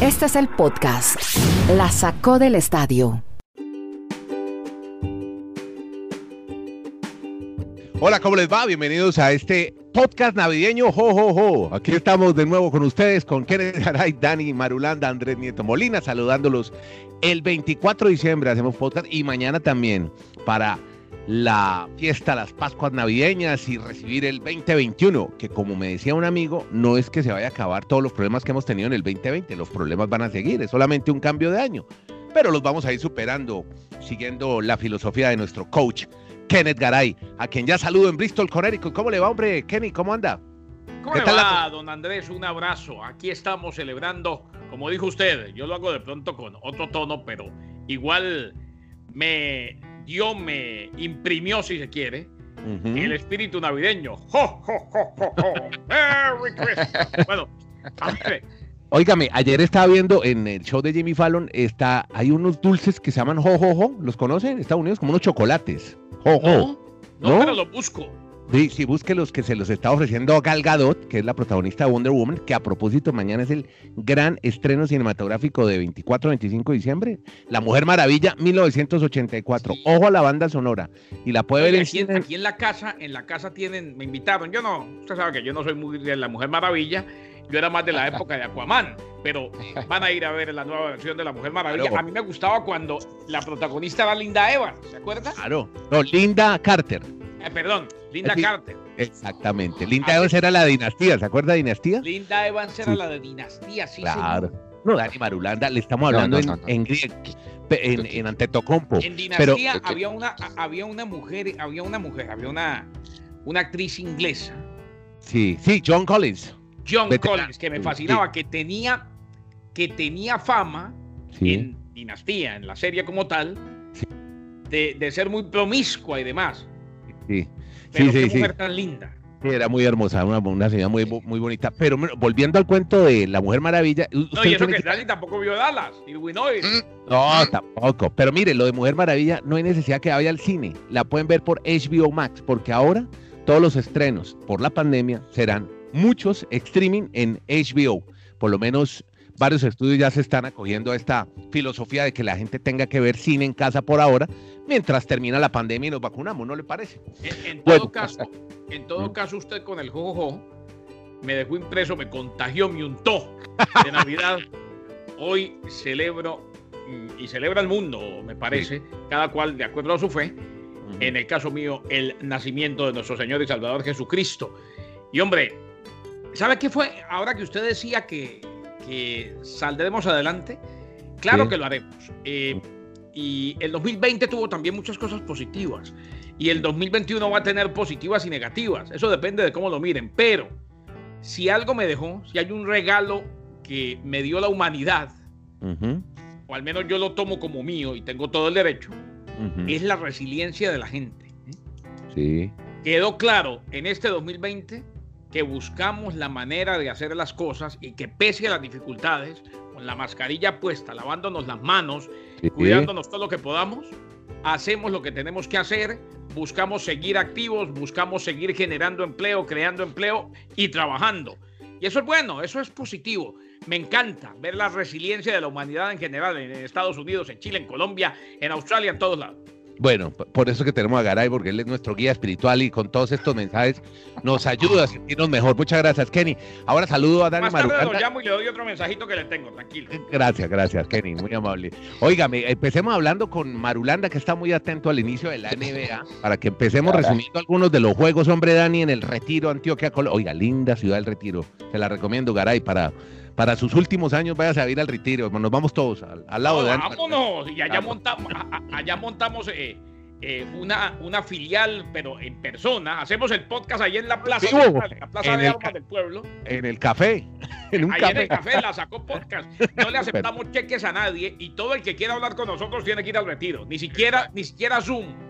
Este es el podcast. La sacó del estadio. Hola, ¿cómo les va? Bienvenidos a este podcast navideño. Jo, jo, jo. Aquí estamos de nuevo con ustedes, con Kenneth Garay, Dani Marulanda, Andrés Nieto Molina, saludándolos el 24 de diciembre. Hacemos podcast y mañana también para la fiesta, las Pascuas navideñas y recibir el 2021, que como me decía un amigo, no es que se vaya a acabar todos los problemas que hemos tenido en el 2020, los problemas van a seguir, es solamente un cambio de año, pero los vamos a ir superando siguiendo la filosofía de nuestro coach Kenneth Garay, a quien ya saludo en Bristol, Connecticut. ¿Cómo le va, hombre? Kenny, ¿cómo anda? ¿Cómo le va, don Andrés? Un abrazo. Aquí estamos celebrando, como dijo usted, yo lo hago de pronto con otro tono, pero igual me Dios me imprimió, si se quiere, el espíritu navideño. ¡Jo, jo, jo, jo, jo! ¡Merry Christmas! bueno, a ver. Óigame, ayer estaba viendo en el show de Jimmy Fallon, está, hay unos dulces que se llaman jo, jo, jo, ¿los conocen? En Estados Unidos, como unos chocolates. Jo, jo. No, no, pero los busco. Sí, sí, busque los que se los está ofreciendo Gal Gadot, que es la protagonista de Wonder Woman, que a propósito mañana es el gran estreno cinematográfico de 24-25 de diciembre. La Mujer Maravilla, 1984. Ojo a la banda sonora. Y la puede ver en, aquí, aquí en la casa, en la casa tienen, me invitaron. Yo no, usted sabe que yo no soy muy de La Mujer Maravilla. Yo era más de la época de Aquaman, pero van a ir a ver la nueva versión de La Mujer Maravilla. A mí me gustaba cuando la protagonista era Linda Evans, ¿se acuerda? Claro, no, Linda Carter. Eh, perdón, Linda Carter. Exactamente. Linda Evans era la dinastía, ¿se acuerda de dinastía? Linda Evans era la de dinastía, sí. Claro. No, Dani Marulanda, le estamos hablando en, en, en, en, Antetokounmpo. En dinastía pero, había, una, había una mujer, había una mujer, había una, una actriz inglesa. Sí, sí, John Collins. John Collins, que me fascinaba, que tenía, que tenía fama en dinastía, en la serie como tal, de, de ser muy promiscua y demás. Sí. Pero sí, qué sí, mujer sí. tan linda. Era muy hermosa, una, una señora muy, muy bonita. Pero volviendo al cuento de la Mujer Maravilla. No, y eso que Dani tampoco vio Dallas. Y Winoid. No, tampoco. Pero mire, lo de Mujer Maravilla no hay necesidad que vaya al cine. La pueden ver por HBO Max, porque ahora todos los estrenos por la pandemia serán muchos streaming en HBO. Por lo menos varios estudios ya se están acogiendo a esta filosofía de que la gente tenga que ver cine en casa por ahora, mientras termina la pandemia y nos vacunamos, ¿no le parece? En, en todo caso, en todo caso, usted con el jojojo me dejó impreso, me contagió, me untó de Navidad. Hoy celebro y celebra el mundo, me parece, sí. cada cual de acuerdo a su fe. Uh -huh. En el caso mío, el nacimiento de nuestro Señor y Salvador Jesucristo. Y hombre, ¿sabe qué fue? Ahora que usted decía que, que saldremos adelante, claro sí. que lo haremos. Eh, y el 2020 tuvo también muchas cosas positivas. Y el 2021 va a tener positivas y negativas. Eso depende de cómo lo miren. Pero si algo me dejó, si hay un regalo que me dio la humanidad, uh -huh. o al menos yo lo tomo como mío y tengo todo el derecho, uh -huh. es la resiliencia de la gente. ¿eh? Sí. Quedó claro en este 2020 que buscamos la manera de hacer las cosas y que pese a las dificultades, con la mascarilla puesta, lavándonos las manos, sí. cuidándonos todo lo que podamos, hacemos lo que tenemos que hacer, buscamos seguir activos, buscamos seguir generando empleo, creando empleo y trabajando. Y eso es bueno, eso es positivo. Me encanta ver la resiliencia de la humanidad en general en Estados Unidos, en Chile, en Colombia, en Australia, en todos lados. Bueno, por eso que tenemos a Garay, porque él es nuestro guía espiritual y con todos estos mensajes nos ayuda a sentirnos mejor. Muchas gracias, Kenny. Ahora saludo a Dani Más tarde Marulanda. lo llamo y le doy otro mensajito que le tengo, tranquilo. Gracias, gracias, Kenny, muy amable. Óigame, empecemos hablando con Marulanda, que está muy atento al inicio de la NBA, para que empecemos resumiendo algunos de los juegos, hombre, Dani, en el Retiro, Antioquia, Colombia. Oiga, linda ciudad del Retiro. Se la recomiendo, Garay, para para sus últimos años váyase a ir al retiro, nos vamos todos al, al lado no, de Vámonos, y allá montamos, allá montamos eh, eh, una, una filial, pero en persona. Hacemos el podcast ahí en la plaza, sí, en la plaza de armas del pueblo. En el café. En un ahí café. en el café la sacó podcast. No le aceptamos cheques a nadie y todo el que quiera hablar con nosotros tiene que ir al retiro. Ni siquiera, ni siquiera Zoom.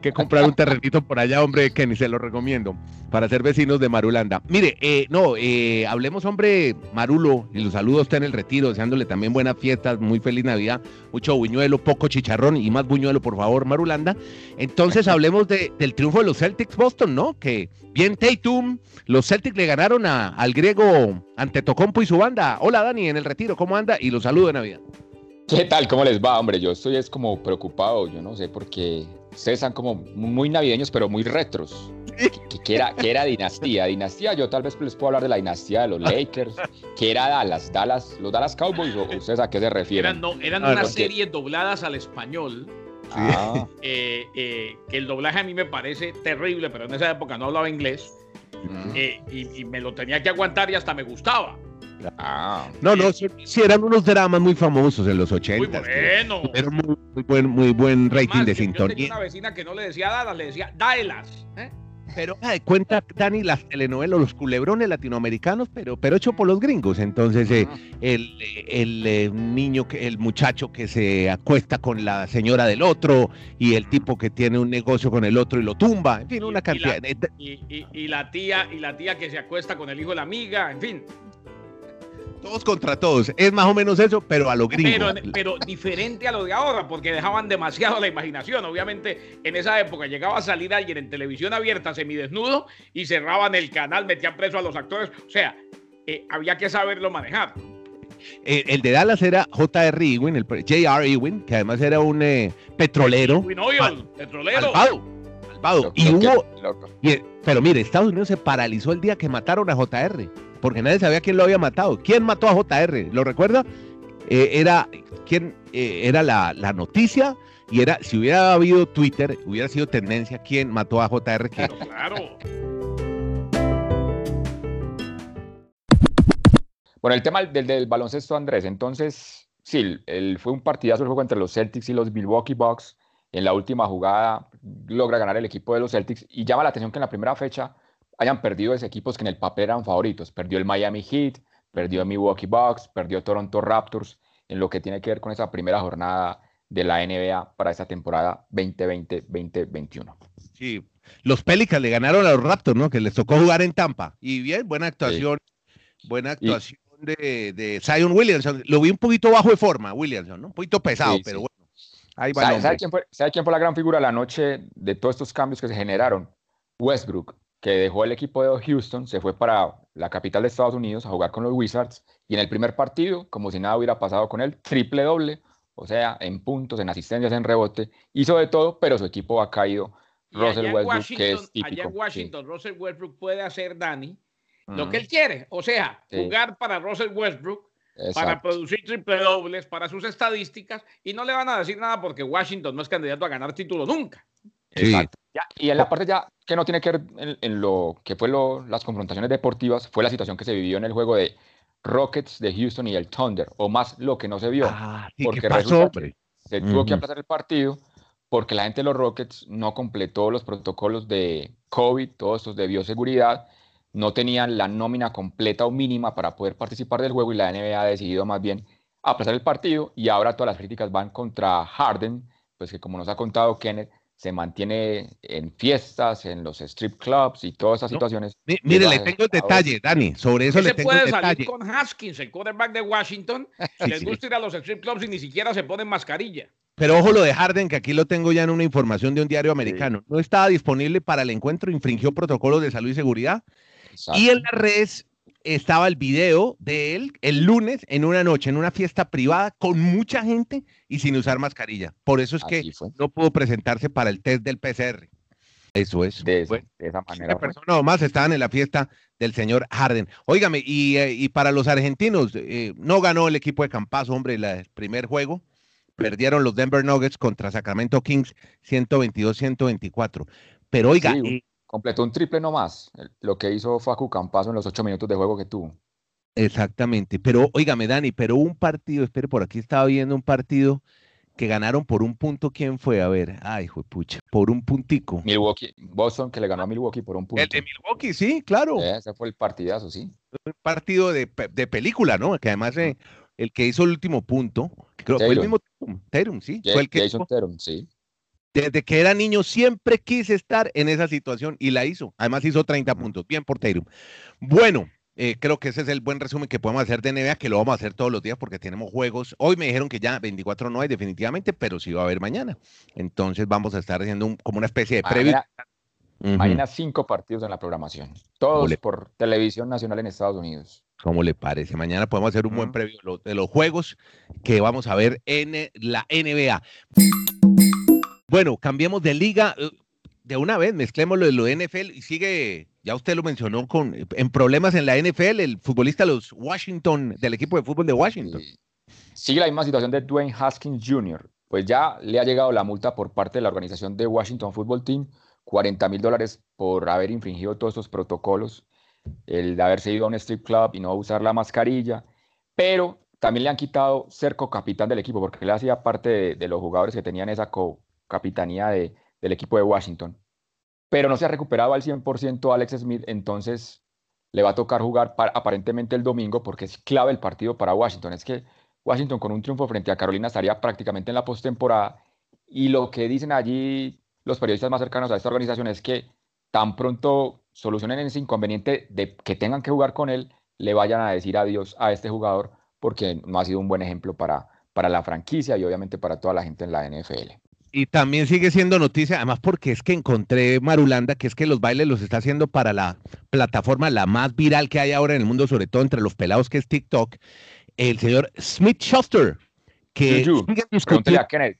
Que comprar un terrenito por allá, hombre, que ni se lo recomiendo, para ser vecinos de Marulanda. Mire, eh, no, eh, hablemos, hombre, Marulo, y los saludos está en el retiro, deseándole también buenas fiestas, muy feliz Navidad, mucho buñuelo, poco chicharrón y más buñuelo, por favor, Marulanda. Entonces hablemos del triunfo de los Celtics Boston, ¿no? Que bien Tatum, los Celtics le ganaron al griego ante Tocompo y su banda. Hola Dani, en el retiro, ¿cómo anda? Y los saludo de Navidad. ¿Qué tal? ¿Cómo les va, hombre? Yo estoy es como preocupado, yo no sé, porque ustedes están como muy navideños, pero muy retros. Que, era, que era dinastía. Dinastía, yo tal vez les puedo hablar de la dinastía de los Lakers, que era Dallas, Dallas, los Dallas Cowboys, o ustedes a qué se refieren. Eran, eran ah, unas series dobladas al español. Ah. Eh, eh, que el doblaje a mí me parece terrible, pero en esa época no hablaba inglés. Eh, y, y me lo tenía que aguantar y hasta me gustaba. Ah, no, no, sí, eran unos dramas muy famosos en los 80. Muy bueno. Era muy, buen, muy buen rating de sintonía. Yo tenía una vecina que no le decía dadas, le decía daelas. ¿eh? Pero de cuenta, Dani, las telenovelas, los culebrones latinoamericanos, pero, pero hecho por los gringos. Entonces, eh, el, el eh, niño, que, el muchacho que se acuesta con la señora del otro y el tipo que tiene un negocio con el otro y lo tumba. En fin, una cantidad. Y y, y la tía, y la tía que se acuesta con el hijo de la amiga, en fin. Todos contra todos. Es más o menos eso, pero a lo gringo. Pero, diferente a lo de ahora, porque dejaban demasiado la imaginación. Obviamente, en esa época llegaba a salir alguien en televisión abierta semidesnudo y cerraban el canal, metían preso a los actores. O sea, eh, había que saberlo manejar. Eh, el de Dallas era J.R. Ewing, el J.R. Ewing, que además era un eh, petrolero. petrolero. Y hubo, pero mire, Estados Unidos se paralizó el día que mataron a J.R porque nadie sabía quién lo había matado. ¿Quién mató a JR? ¿Lo recuerda? Eh, era, ¿quién, eh, era la, noticia y era, si hubiera habido Twitter, hubiera sido tendencia quién mató a JR. Claro. Bueno, el tema del, baloncesto, Andrés, entonces, sí, el, fue un partidazo el juego entre los Celtics y los Milwaukee Bucks. En la última jugada logra ganar el equipo de los Celtics y llama la atención que en la primera fecha hayan perdido esos equipos que en el papel eran favoritos. Perdió el Miami Heat, perdió el Milwaukee Bucks, perdió Toronto Raptors, en lo que tiene que ver con esa primera jornada de la NBA para esta temporada 2020-2021. Sí, los Pelicans le ganaron a los Raptors, ¿no? Que les tocó jugar en Tampa. Y bien, buena actuación, buena actuación de, de, Zion Williamson. Lo vi un poquito bajo de forma, Williamson, ¿no? Un poquito pesado, pero bueno. Ahí va ¿Sabe, quién fue, ¿Sabe quién fue la gran figura la noche de todos estos cambios que se generaron? Westbrook que dejó el equipo de Houston, se fue para la capital de Estados Unidos a jugar con los Wizards y en el primer partido, como si nada hubiera pasado con él, triple doble, o sea, en puntos, en asistencias, en rebote, hizo de todo, pero su equipo ha caído. Russell Westbrook, que es típico. Allá en Washington, Russell Westbrook puede hacer, Dani, lo que él quiere, o sea, jugar para Russell Westbrook, para producir triple dobles, para sus estadísticas, y no le van a decir nada porque Washington no es candidato a ganar título nunca. Exacto. y en la parte ya que no tiene que ver en, lo que fue las confrontaciones deportivas, fue la situación que se vivió en el juego de Rockets de Houston y el Thunder, o más lo que no se vio. Ah, porque pasó, se tuvo que aplazar el partido porque la gente de los Rockets no completó los protocolos de COVID, todos estos de bioseguridad, no tenían la nómina completa o mínima para poder participar del juego y la NBA ha decidido más bien aplazar el partido y ahora todas las críticas van contra Harden, pues que como nos ha contado Kenneth, se mantiene en fiestas, en los strip clubs y todas esas situaciones. mire, le tengo el detalle, Dani, sobre eso le tengo puede el detalle. salir con Haskins, el quarterback de Washington, si les gusta ir a los strip clubs y ni siquiera se ponen mascarilla. Pero ojo lo de Harden, que aquí lo tengo ya en una información de un diario americano. No estaba disponible para el encuentro, infringió protocolos de salud y seguridad. Y en las redes estaba el video de él el lunes en una noche, en una fiesta privada con mucha gente y sin usar mascarilla. Por eso es que no pudo presentarse para el test del PCR. Eso es. De, esa manera. Personas más estaban en la fiesta del señor Harden. Óigame, y, eh, para los argentinos, eh, no ganó el equipo de Campazo, hombre, el primer juego. Perdieron los Denver Nuggets contra Sacramento Kings 122-124. Pero oiga, eh, Completó un triple nomás, lo que hizo Facu Campazo en los ocho minutos de juego que tuvo. Exactamente, pero óigame Dani, pero un partido, espere, por aquí estaba viendo un partido que ganaron por un punto, ¿quién fue? A ver, ay, hijo pucha, por un puntico. Milwaukee, Boston que le ganó a Milwaukee por un punto. El de Milwaukee, sí, claro. ese fue el partidazo, sí. Un partido de, película, ¿no? Que además eh, el que hizo el último punto, creo que fue el mismo Terum, sí. fue el que Jason Terum, sí Desde que era niño siempre quise estar en esa situación y la hizo. Además hizo 30 puntos. Bien por Tatum. Bueno, eh, creo que ese es el buen resumen que podemos hacer de NBA, que lo vamos a hacer todos los días porque tenemos juegos. Hoy me dijeron que ya 24 no hay definitivamente, pero sí va a haber mañana. Entonces vamos a estar haciendo como una especie de previo. Mañana, cinco partidos en la programación, todos por televisión nacional en Estados Unidos. ¿Cómo le parece? Mañana podemos hacer un buen previo de los juegos que vamos a ver en la NBA. Bueno, cambiemos de liga de una vez, mezclemos lo de lo NFL y sigue, ya usted lo mencionó, con en problemas en la NFL, el futbolista de los Washington, del equipo de fútbol de Washington. Sigue la misma situación de Dwayne Haskins Jr. Pues ya le ha llegado la multa por parte de la organización de Washington Football Team, 40 mil dólares por haber infringido todos estos protocolos, el de haberse ido a un strip club y no usar la mascarilla, pero también le han quitado ser co-capitán del equipo, porque él hacía parte de, de los jugadores que tenían esa co capitanía de, del equipo de Washington. Pero no se ha recuperado al 100% Alex Smith, entonces le va a tocar jugar aparentemente el domingo porque es clave el partido para Washington. Es que Washington con un triunfo frente a Carolina estaría prácticamente en la postemporada y lo que dicen allí los periodistas más cercanos a esta organización es que tan pronto solucionen ese inconveniente de que tengan que jugar con él, le vayan a decir adiós a este jugador porque no ha sido un buen ejemplo para, para la franquicia y obviamente para toda la gente en la NFL. Y también sigue siendo noticia, además porque es que encontré Marulanda, que es que los bailes los está haciendo para la plataforma la más viral que hay ahora en el mundo, sobre todo entre los pelados, que es TikTok, el señor Smith Schuster, que a Kenneth.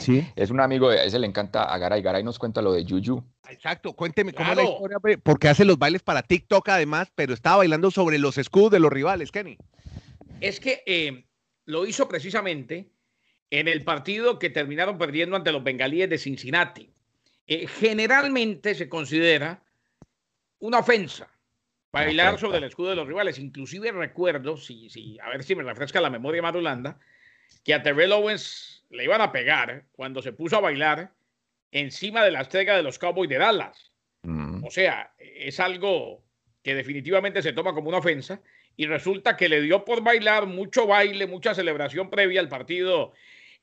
¿Sí? Es un amigo, a ese le encanta a Garay. Garay nos cuenta lo de Juju. Exacto, cuénteme cómo es la historia, porque hace los bailes para TikTok además, pero estaba bailando sobre los escudos de los rivales, Kenny. Es que eh, lo hizo precisamente en el partido que terminaron perdiendo ante los bengalíes de Cincinnati. Eh, generalmente se considera una ofensa bailar sobre el escudo de los rivales. Inclusive recuerdo, si, si, a ver si me refresca la memoria Marulanda, que a Terrell Owens le iban a pegar cuando se puso a bailar encima de la estrella de los Cowboys de Dallas. Mm. O sea, es algo que definitivamente se toma como una ofensa y resulta que le dio por bailar mucho baile, mucha celebración previa al partido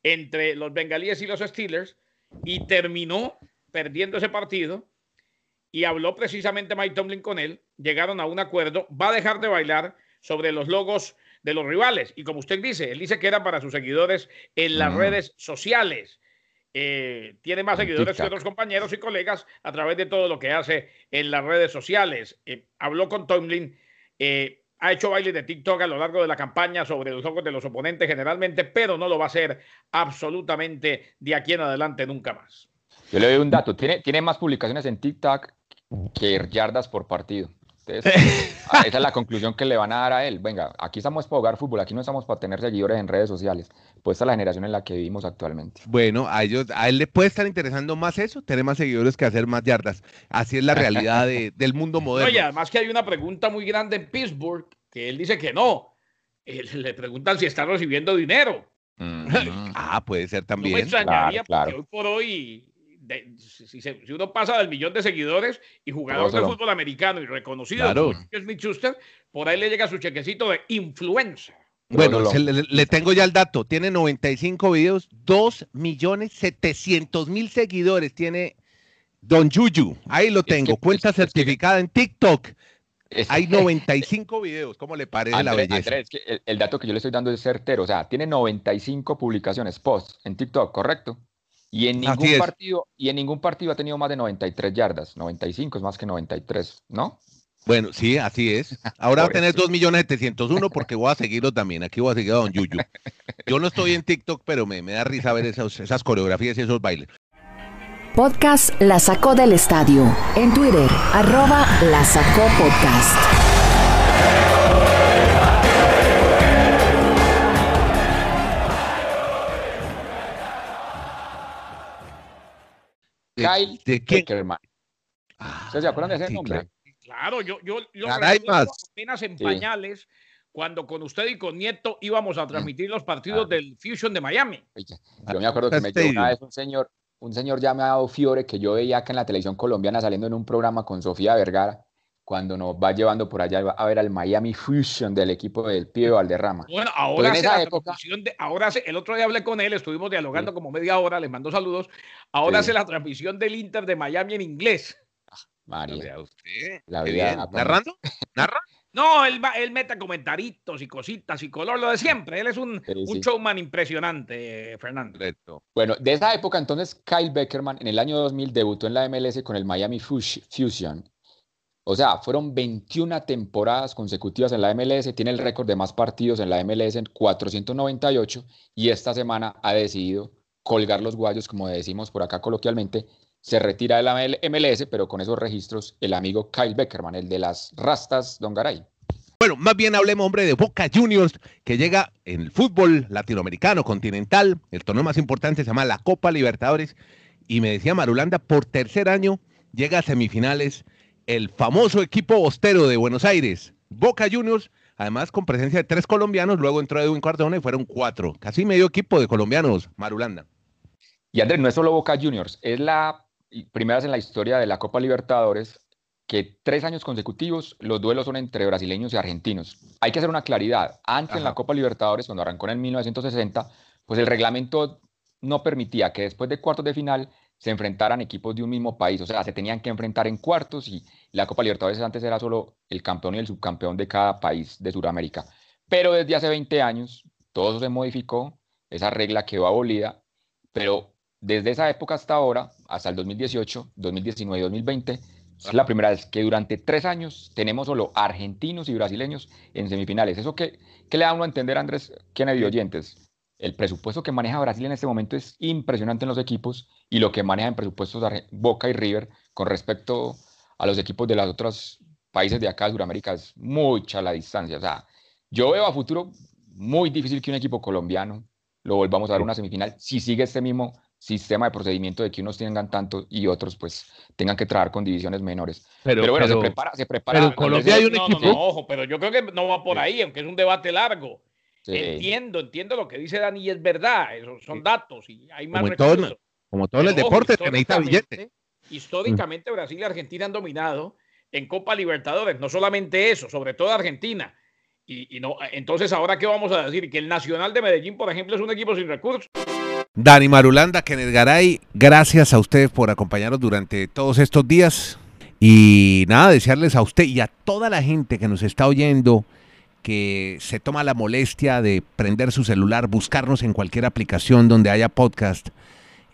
entre los bengalíes y los Steelers y terminó perdiendo ese partido y habló precisamente Mike Tomlin con él, llegaron a un acuerdo, va a dejar de bailar sobre los logos de los rivales y como usted dice, él dice que era para sus seguidores en las redes sociales. Eh, tiene más seguidores que otros compañeros y colegas a través de todo lo que hace en las redes sociales. Eh, habló con Tomlin. Eh, ha hecho baile de TikTok a lo largo de la campaña sobre los ojos de los oponentes generalmente, pero no lo va a hacer absolutamente de aquí en adelante nunca más. Yo le doy un dato, tiene, tiene más publicaciones en TikTok que yardas por partido. Ah, esa es la conclusión que le van a dar a él. Venga, aquí estamos para jugar fútbol, aquí no estamos para tener seguidores en redes sociales. Pues esta es la generación en la que vivimos actualmente. Bueno, a ellos, a él le puede estar interesando más eso, tener más seguidores que hacer más yardas. Así es la realidad del mundo moderno. Oye, además que hay una pregunta muy grande en Pittsburgh, que él dice que no. le preguntan si está recibiendo dinero. ah, puede ser también. No me extrañaría hoy por hoy si, uno pasa del millón de seguidores y jugador de fútbol americano y reconocido claro. Smith Schuster, por ahí le llega su chequecito de influenza. Bueno, le, tengo ya el dato. Tiene 95 videos, 2 millones 700 mil seguidores tiene Don Yuyu. Ahí lo tengo, cuenta certificada en TikTok. Hay 95 videos, ¿cómo le parece la belleza? el, el, dato que yo le estoy dando es certero, o sea, tiene 95 publicaciones, posts en TikTok, ¿correcto? Y en ningún partido, y en ningún partido ha tenido más de 93 yardas. 95 es más que 93, ¿no? Bueno, sí, así es. Ahora va a tener 2.701.000 porque voy a seguirlo también. Aquí voy a seguir a Don Yuyu. Yo no estoy en TikTok, pero me, me da risa ver esas, esas coreografías y esos bailes. Podcast La Sacó del Estadio. En Twitter, arroba La Sacó Podcast. Kyle Beckerman. Ah, se acuerdan de ese nombre? Claro, yo, yo, yo apenas en pañales cuando con usted y con Nieto íbamos a transmitir los partidos ah. del Fusion de Miami. Yo me acuerdo que me llegó una vez un señor, un señor llamado Fiore que yo veía acá en la televisión colombiana saliendo en un programa con Sofía Vergara cuando nos va llevando por allá a ver al Miami Fusion del equipo del Pío Valderrama. Bueno, ahora hace la transmisión de, ahora el otro día hablé con él, estuvimos dialogando como media hora, le mando saludos. Ahora hace la transmisión del Inter de Miami en inglés. Ah, María. Usted, la vida, ¿Narrando? ¿Narra? No, él, él mete comentaritos y cositas y color, lo de siempre. Él es un, un showman impresionante, Fernando. Bueno, de esa época entonces, Kyle Beckerman en el año 2000 debutó en la MLS con el Miami Fusion. O sea, fueron 21 temporadas consecutivas en la MLS, tiene el récord de más partidos en la MLS en 498 y esta semana ha decidido colgar los guayos, como decimos por acá coloquialmente, se retira de la MLS, pero con esos registros el amigo Kyle Beckerman, el de las rastas Don Garay. Bueno, más bien hablemos, hombre, de Boca Juniors, que llega en el fútbol latinoamericano, continental. El torneo más importante se llama la Copa Libertadores. Y me decía Marulanda, por tercer año llega a semifinales el famoso equipo bostero de Buenos Aires, Boca Juniors, además con presencia de tres colombianos, luego entró Edwin Cardona y fueron cuatro, casi medio equipo de colombianos, Marulanda. Y Andrés, no es solo Boca Juniors, es la primeras en la historia de la Copa Libertadores que tres años consecutivos los duelos son entre brasileños y argentinos. Hay que hacer una claridad. Antes en la Copa Libertadores, cuando arrancó en 1960, pues el reglamento no permitía que después de cuartos de final se enfrentaran equipos de un mismo país. O sea, se tenían que enfrentar en cuartos y la Copa Libertadores antes era solo el campeón y el subcampeón de cada país de Sudamérica. Pero desde hace 20 años todo eso se modificó, esa regla quedó abolida, pero desde esa época hasta ahora, hasta el 2018, 2019 y 2020, es la primera vez que durante tres años tenemos solo argentinos y brasileños en semifinales. ¿Eso qué, qué le da uno a entender, Andrés Kennedy oyentes? El presupuesto que maneja Brasil en este momento es impresionante en los equipos y lo que maneja en presupuestos Boca y River con respecto a los equipos de los otros países de acá de Sudamérica es mucha la distancia. O sea, yo veo a futuro muy difícil que un equipo colombiano lo volvamos a dar una semifinal si sigue este mismo sistema de procedimiento de que unos tengan tanto y otros pues tengan que trabajar con divisiones menores. Pero, bueno, se prepara, se prepara. Pero Colombia hay un equipo. No, ojo, pero yo creo que no va por ahí, aunque es un debate largo. Entiendo, entiendo lo que dice Dani y es verdad, esos son datos y hay más como recursos. como todos los deportes que necesita billete. Históricamente Brasil y Argentina han dominado en Copa Libertadores, no solamente eso, sobre todo Argentina. Y, y no, entonces ahora qué vamos a decir que el Nacional de Medellín, por ejemplo, es un equipo sin recursos. Dani Marulanda, Kenneth Garay, gracias a ustedes por acompañarnos durante todos estos días. Y nada, desearles a usted y a toda la gente que nos está oyendo que se toma la molestia de prender su celular, buscarnos en cualquier aplicación donde haya podcast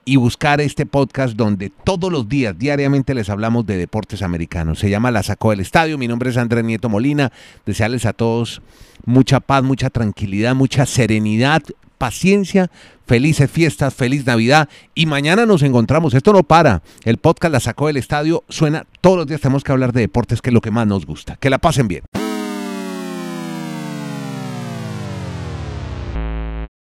y buscar este podcast donde todos los días, diariamente les hablamos de deportes americanos. Se llama La Sacó del Estadio. Mi nombre es Andrés Nieto Molina. Desearles a todos mucha paz, mucha tranquilidad, mucha serenidad, paciencia, felices fiestas, feliz Navidad y mañana nos encontramos. Esto no para. El podcast la sacó del estadio, suena todos los días. Tenemos que hablar de deportes, que es lo que más nos gusta. Que la pasen bien.